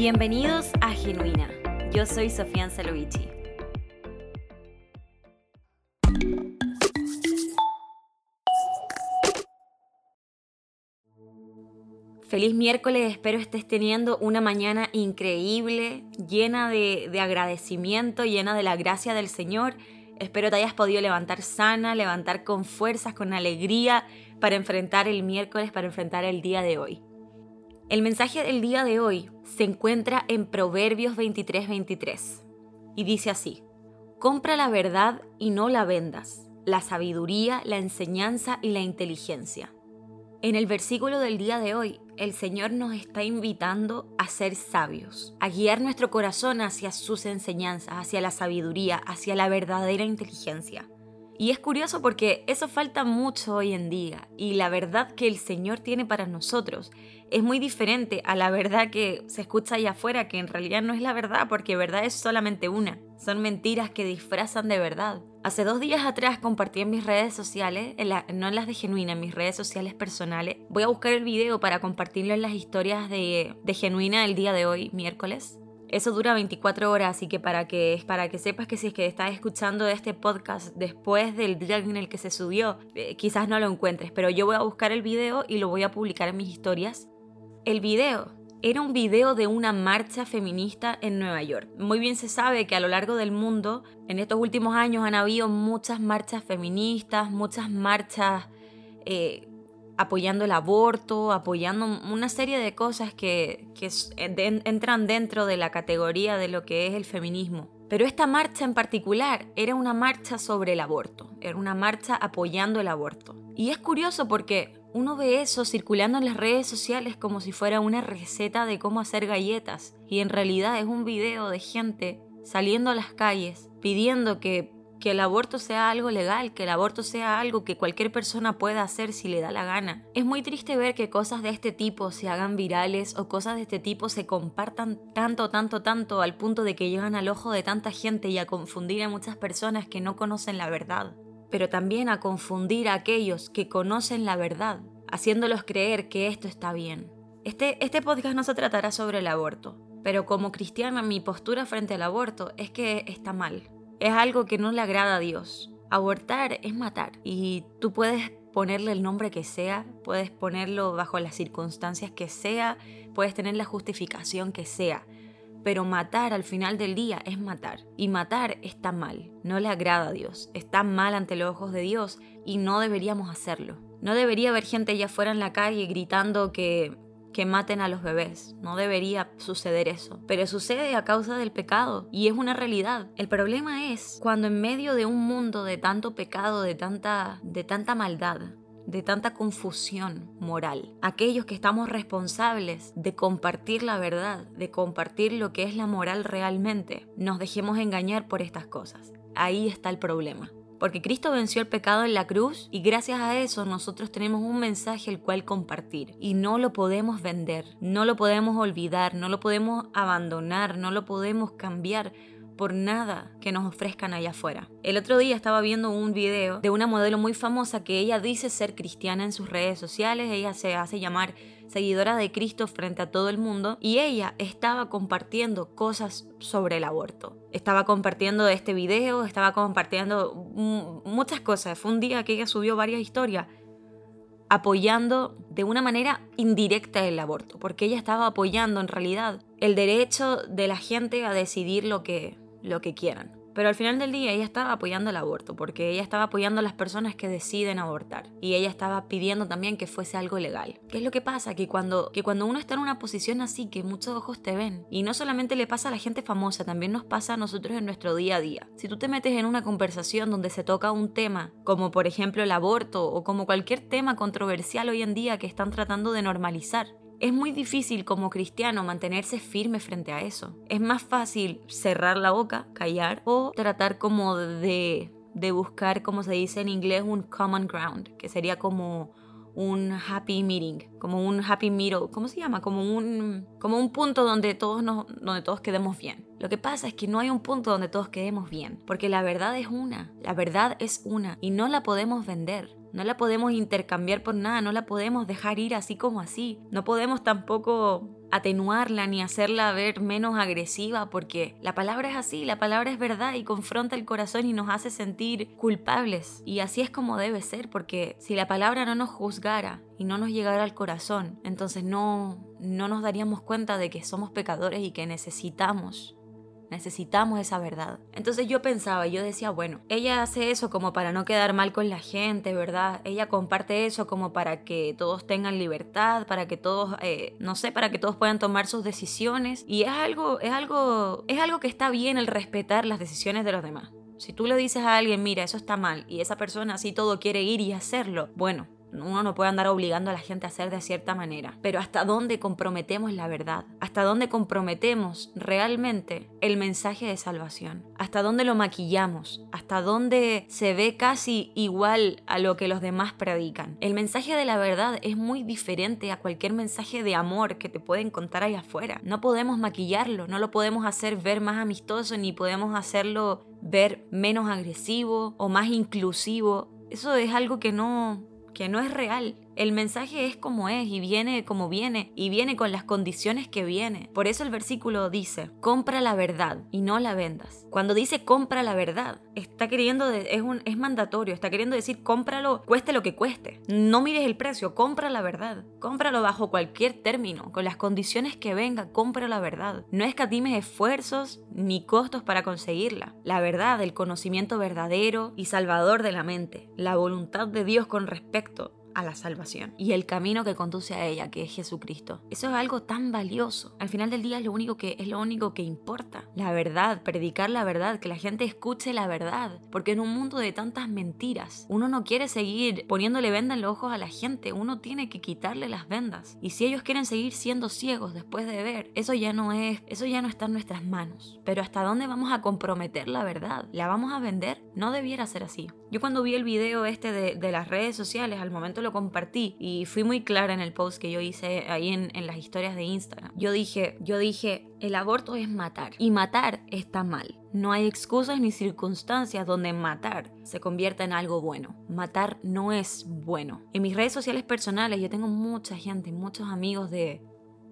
Bienvenidos a Genuina. Yo soy Sofía Ancelovici. Feliz miércoles, espero estés teniendo una mañana increíble, llena de, de, agradecimiento, llena de la gracia del Señor. Espero te hayas podido levantar sana, levantar con fuerzas, con alegría para enfrentar el miércoles, para enfrentar el día de hoy. El mensaje del día de hoy se encuentra en Proverbios 23:23 y dice así, compra la verdad y no la vendas, la sabiduría, la enseñanza y la inteligencia. En el versículo del día de hoy, el Señor nos está invitando a ser sabios, a guiar nuestro corazón hacia sus enseñanzas, hacia la sabiduría, hacia la verdadera inteligencia. Y es curioso porque eso falta mucho hoy en día y la verdad que el Señor tiene para nosotros es muy diferente a la verdad que se escucha allá afuera, que en realidad no es la verdad porque verdad es solamente una. Son mentiras que disfrazan de verdad. Hace dos días atrás compartí en mis redes sociales, no en las de Genuina, en mis redes sociales personales. Voy a buscar el video para compartirlo en las historias de, de Genuina el día de hoy, miércoles. Eso dura 24 horas, así que para que, para que sepas que si es que estás escuchando este podcast después del día en el que se subió, eh, quizás no lo encuentres, pero yo voy a buscar el video y lo voy a publicar en mis historias. El video era un video de una marcha feminista en Nueva York. Muy bien se sabe que a lo largo del mundo, en estos últimos años han habido muchas marchas feministas, muchas marchas eh, apoyando el aborto, apoyando una serie de cosas que, entran dentro de la categoría de lo que es el feminismo. Pero esta marcha en particular era una marcha sobre el aborto, era una marcha apoyando el aborto. Y es curioso porque uno ve eso circulando en las redes sociales como si fuera una receta de cómo hacer galletas y en realidad es un video de gente saliendo a las calles pidiendo que que el aborto sea algo legal, que el aborto sea algo que cualquier persona pueda hacer si le da la gana. Es muy triste ver que cosas de este tipo se hagan virales o cosas de este tipo se compartan tanto, tanto, tanto al punto de que llegan al ojo de tanta gente y a confundir a muchas personas que no conocen la verdad, pero también a confundir a aquellos que conocen la verdad, haciéndolos creer que esto está bien. Este, este podcast no se tratará sobre el aborto, pero como cristiana mi postura frente al aborto es que está mal es algo que no le agrada a Dios. Abortar es matar y tú puedes ponerle el nombre que sea, puedes ponerlo bajo las circunstancias que sea, puedes tener la justificación que sea, pero matar al final del día es matar y matar está mal, no le agrada a Dios, está mal ante los ojos de Dios y no deberíamos hacerlo. No debería haber gente allá afuera en la calle gritando que que maten a los bebés. No debería suceder eso. Pero sucede a causa del pecado y es una realidad. El problema es cuando en medio de un mundo de tanto pecado, de tanta, de tanta maldad, de tanta confusión moral, aquellos que estamos responsables de compartir la verdad, de compartir lo que es la moral realmente, nos dejemos engañar por estas cosas. Ahí está el problema porque Cristo venció el pecado en la cruz y gracias a eso nosotros tenemos un mensaje el cual compartir y no lo podemos vender, no lo podemos olvidar, no lo podemos abandonar, no lo podemos cambiar por nada que nos ofrezcan allá afuera. El otro día estaba viendo un video de una modelo muy famosa que ella dice ser cristiana en sus redes sociales, ella se hace llamar seguidora de Cristo frente a todo el mundo, y ella estaba compartiendo cosas sobre el aborto. Estaba compartiendo este video, estaba compartiendo muchas cosas. Fue un día que ella subió varias historias apoyando de una manera indirecta el aborto, porque ella estaba apoyando en realidad el derecho de la gente a decidir lo que, lo que quieran. Pero al final del día ella estaba apoyando el aborto, porque ella estaba apoyando a las personas que deciden abortar. Y ella estaba pidiendo también que fuese algo legal. ¿Qué es lo que pasa? Que cuando, que cuando uno está en una posición así, que muchos ojos te ven, y no solamente le pasa a la gente famosa, también nos pasa a nosotros en nuestro día a día. Si tú te metes en una conversación donde se toca un tema, como por ejemplo el aborto, o como cualquier tema controversial hoy en día que están tratando de normalizar, es muy difícil como cristiano mantenerse firme frente a eso. Es más fácil cerrar la boca, callar o tratar como de, de buscar, como se dice en inglés, un common ground, que sería como un happy meeting, como un happy middle, ¿cómo se llama? Como un, como un punto donde todos, nos, donde todos quedemos bien. Lo que pasa es que no hay un punto donde todos quedemos bien, porque la verdad es una, la verdad es una y no la podemos vender. No la podemos intercambiar por nada, no la podemos dejar ir así como así. No podemos tampoco atenuarla ni hacerla ver menos agresiva porque la palabra es así, la palabra es verdad y confronta el corazón y nos hace sentir culpables. Y así es como debe ser porque si la palabra no nos juzgara y no nos llegara al corazón, entonces no, no nos daríamos cuenta de que somos pecadores y que necesitamos necesitamos esa verdad. Entonces yo pensaba, yo decía, bueno, ella hace eso como para no quedar mal con la gente, ¿verdad? Ella comparte eso como para que todos tengan libertad, para que todos, eh, no sé, para que todos puedan tomar sus decisiones. Y es algo, es algo, es algo que está bien el respetar las decisiones de los demás. Si tú le dices a alguien, mira, eso está mal, y esa persona así todo quiere ir y hacerlo, bueno, uno no puede andar obligando a la gente a hacer de cierta manera, pero hasta dónde comprometemos la verdad, hasta dónde comprometemos realmente el mensaje de salvación, hasta dónde lo maquillamos, hasta dónde se ve casi igual a lo que los demás predican. El mensaje de la verdad es muy diferente a cualquier mensaje de amor que te pueden contar ahí afuera. No podemos maquillarlo, no lo podemos hacer ver más amistoso ni podemos hacerlo ver menos agresivo o más inclusivo. Eso es algo que no, que no es real. El mensaje es como es y viene como viene y viene con las condiciones que viene. Por eso el versículo dice, compra la verdad y no la vendas. Cuando dice compra la verdad, está queriendo, es, un, es mandatorio, está queriendo decir cómpralo, cueste lo que cueste. No mires el precio, compra la verdad. Cómpralo bajo cualquier término, con las condiciones que venga, compra la verdad. No escatimes esfuerzos ni costos para conseguirla. La verdad, el conocimiento verdadero y salvador de la mente, la voluntad de Dios con respecto a la salvación y el camino que conduce a ella, que es Jesucristo. Eso es algo tan valioso. Al final del día es lo único que es lo único que importa. La verdad, predicar la verdad, que la gente escuche la verdad, porque en un mundo de tantas mentiras, uno no quiere seguir poniéndole venda en los ojos a la gente, uno tiene que quitarle las vendas. Y si ellos quieren seguir siendo ciegos después de ver, eso ya no es, eso ya no está en nuestras manos. Pero hasta dónde vamos a comprometer la verdad? ¿La vamos a vender? No debiera ser así. Yo cuando vi el video este de, de las redes sociales, al momento compartí y fui muy clara en el post que yo hice ahí en, en las historias de Instagram. Yo dije, yo dije, el aborto es matar y matar está mal. No hay excusas ni circunstancias donde matar se convierta en algo bueno. Matar no es bueno. En mis redes sociales personales yo tengo mucha gente, muchos amigos de,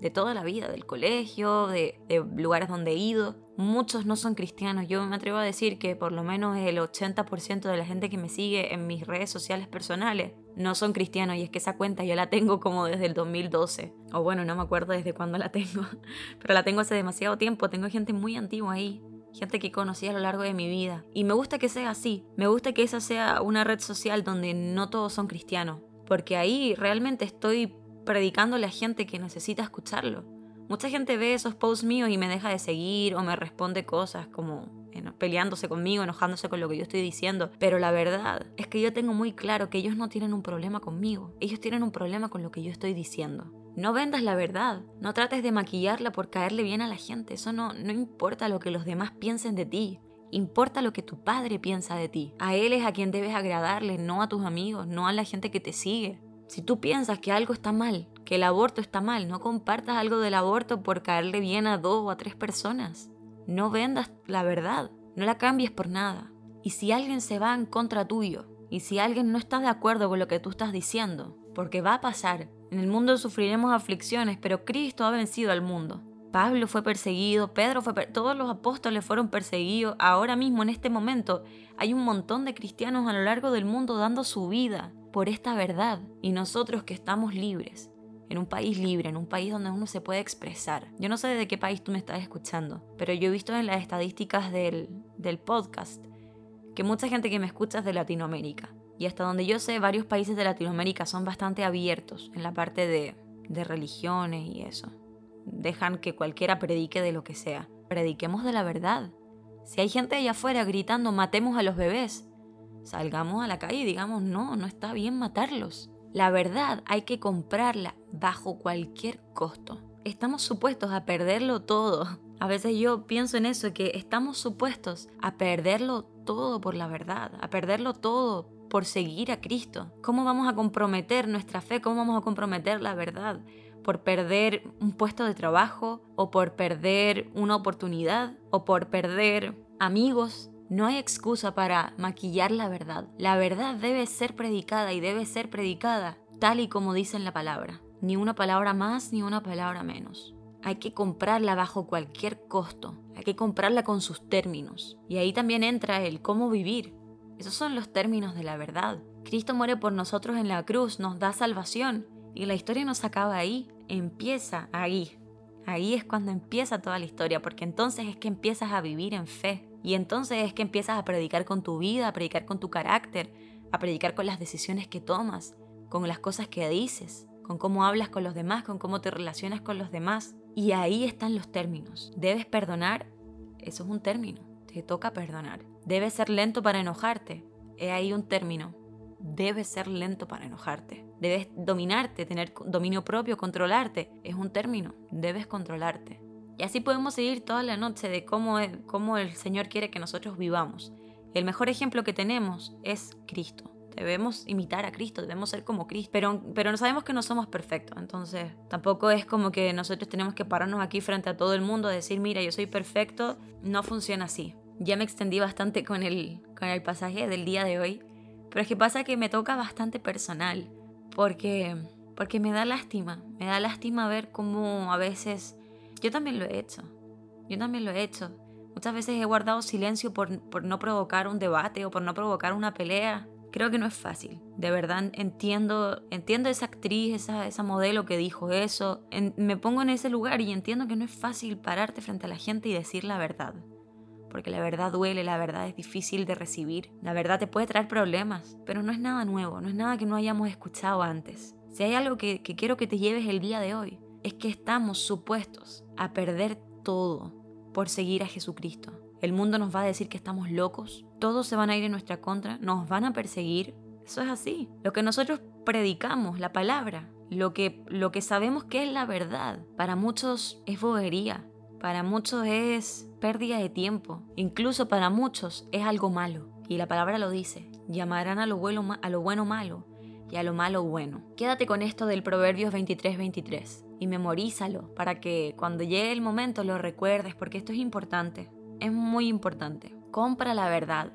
de toda la vida, del colegio, de, de, lugares donde he ido. Muchos no son cristianos. Yo me atrevo a decir que por lo menos el 80% de la gente que me sigue en mis redes sociales personales no son cristianos y es que esa cuenta yo la tengo como desde el 2012. O bueno, no me acuerdo desde cuándo la tengo, pero la tengo hace demasiado tiempo. Tengo gente muy antigua ahí, gente que conocí a lo largo de mi vida. Y me gusta que sea así. Me gusta que esa sea una red social donde no todos son cristianos, porque ahí realmente estoy predicándole a gente que necesita escucharlo. Mucha gente ve esos posts míos y me deja de seguir o me responde cosas como peleándose conmigo, enojándose con lo que yo estoy diciendo. Pero la verdad es que yo tengo muy claro que ellos no tienen un problema conmigo. Ellos tienen un problema con lo que yo estoy diciendo. No vendas la verdad. No trates de maquillarla por caerle bien a la gente. Eso no, no importa lo que los demás piensen de ti. Importa lo que tu padre piensa de ti. A él es a quien debes agradarle, no a tus amigos, no a la gente que te sigue. Si tú piensas que algo está mal, que el aborto está mal, no compartas algo del aborto por caerle bien a dos o a tres personas. No vendas la verdad, no la cambies por nada. Y si alguien se va en contra tuyo, y si alguien no está de acuerdo con lo que tú estás diciendo, porque va a pasar, en el mundo sufriremos aflicciones, pero Cristo ha vencido al mundo. Pablo fue perseguido, Pedro fue todos los apóstoles fueron perseguidos. Ahora mismo, en este momento, hay un montón de cristianos a lo largo del mundo dando su vida por esta verdad. Y nosotros que estamos libres, en un país libre, en un país donde uno se puede expresar. Yo no sé de qué país tú me estás escuchando, pero yo he visto en las estadísticas del, del podcast que mucha gente que me escucha es de Latinoamérica. Y hasta donde yo sé, varios países de Latinoamérica son bastante abiertos en la parte de, de religiones y eso. Dejan que cualquiera predique de lo que sea. Prediquemos de la verdad. Si hay gente allá afuera gritando matemos a los bebés, salgamos a la calle y digamos no, no está bien matarlos. La verdad hay que comprarla bajo cualquier costo. Estamos supuestos a perderlo todo. A veces yo pienso en eso, que estamos supuestos a perderlo todo por la verdad, a perderlo todo por seguir a Cristo. ¿Cómo vamos a comprometer nuestra fe? ¿Cómo vamos a comprometer la verdad? ¿Por perder un puesto de trabajo? ¿O por perder una oportunidad? ¿O por perder amigos? No hay excusa para maquillar la verdad. La verdad debe ser predicada y debe ser predicada tal y como dice en la palabra. Ni una palabra más ni una palabra menos. hay que comprarla bajo cualquier costo, hay que comprarla con sus términos. Y ahí también entra el cómo vivir. Esos son los términos de la verdad. Cristo muere por nosotros en la cruz, nos da salvación y la historia no se acaba ahí, empieza ahí. Ahí es cuando empieza toda la historia, porque entonces es que empiezas a vivir en fe. Y entonces es que empiezas a predicar con tu vida, a predicar con tu carácter, a predicar con las decisiones que tomas, con las cosas que dices, con cómo hablas con los demás, con cómo te relacionas con los demás. Y ahí están los términos. Debes perdonar, eso es un término, te toca perdonar. Debes ser lento para enojarte, es ahí un término. Debes ser lento para enojarte. Debes dominarte, tener dominio propio, controlarte. Es un término. Debes controlarte. Y así podemos seguir toda la noche de cómo, cómo el Señor quiere que nosotros vivamos. El mejor ejemplo que tenemos es Cristo. Debemos imitar a Cristo, debemos ser como Cristo, pero, pero sabemos que no somos perfectos, entonces tampoco es como que nosotros tenemos que pararnos aquí frente a todo el mundo a decir, mira, yo soy perfecto, no funciona así. Ya me extendí bastante con el, con el pasaje del día de hoy, pero es que pasa que me toca bastante personal, porque, porque me da lástima, me da lástima ver cómo a veces, yo también lo he hecho, yo también lo he hecho. Muchas veces he guardado silencio por, por no provocar un debate o por no provocar una pelea. Creo que no es fácil. De verdad entiendo, entiendo esa actriz, esa, esa modelo que dijo eso. me pongo en ese lugar y entiendo que no es fácil pararte frente a la gente y decir la verdad porque la verdad duele, la verdad es difícil de recibir, la verdad te puede traer problemas, pero no es nada nuevo, no es nada que no hayamos escuchado antes. Si hay algo que, quiero que te lleves el día de hoy, es que estamos supuestos a perder todo por seguir a Jesucristo. El mundo nos va a decir que estamos locos, todos se van a ir en nuestra contra, nos van a perseguir. Eso es así. Lo que nosotros predicamos, la palabra, lo que, lo que sabemos que es la verdad, para muchos es bobería, para muchos es pérdida de tiempo, incluso para muchos es algo malo. Y la palabra lo dice, llamarán a lo bueno, a lo bueno malo y a lo malo bueno. Quédate con esto del Proverbios 23-23 y memorízalo para que cuando llegue el momento lo recuerdes porque esto es importante, es muy importante. Compra la verdad,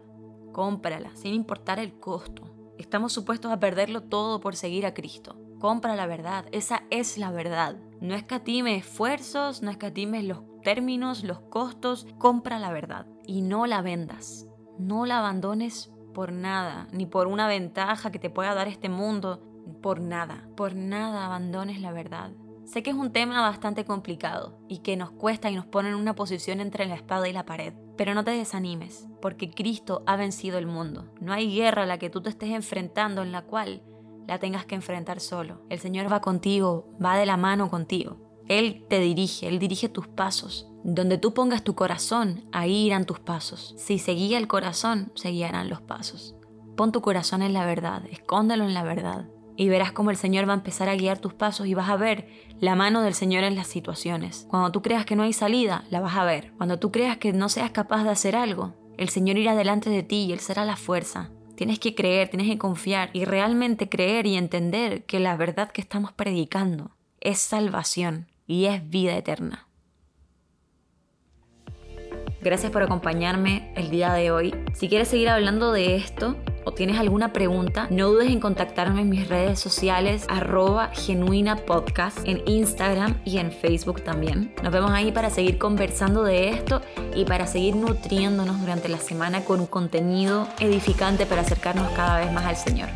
cómprala sin importar el costo. Estamos supuestos a perderlo todo por seguir a Cristo. Compra la verdad, esa es la verdad. No escatime esfuerzos, no escatimes los términos, los costos, compra la verdad y no la vendas. No la abandones por nada, ni por una ventaja que te pueda dar este mundo, por nada, por nada abandones la verdad. Sé que es un tema bastante complicado y que nos cuesta y nos pone en una posición entre la espada y la pared, pero no te desanimes, porque Cristo ha vencido el mundo. No hay guerra a la que tú te estés enfrentando en la cual la tengas que enfrentar solo. El Señor va contigo, va de la mano contigo. Él te dirige, Él dirige tus pasos. Donde tú pongas tu corazón, ahí irán tus pasos. Si se guía el corazón, se guiarán los pasos. Pon tu corazón en la verdad, escóndelo en la verdad. Y verás cómo el Señor va a empezar a guiar tus pasos y vas a ver la mano del Señor en las situaciones. Cuando tú creas que no hay salida, la vas a ver. Cuando tú creas que no seas capaz de hacer algo, el Señor irá delante de ti y Él será la fuerza. Tienes que creer, tienes que confiar y realmente creer y entender que la verdad que estamos predicando es salvación y es vida eterna. Gracias por acompañarme el día de hoy. Si quieres seguir hablando de esto o tienes alguna pregunta, no dudes en contactarme en mis redes sociales arroba genuina podcast en Instagram y en Facebook también. Nos vemos ahí para seguir conversando de esto y para seguir nutriéndonos durante la semana con un contenido edificante para acercarnos cada vez más al Señor.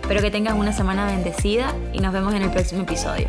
Espero que tengas una semana bendecida y nos vemos en el próximo episodio.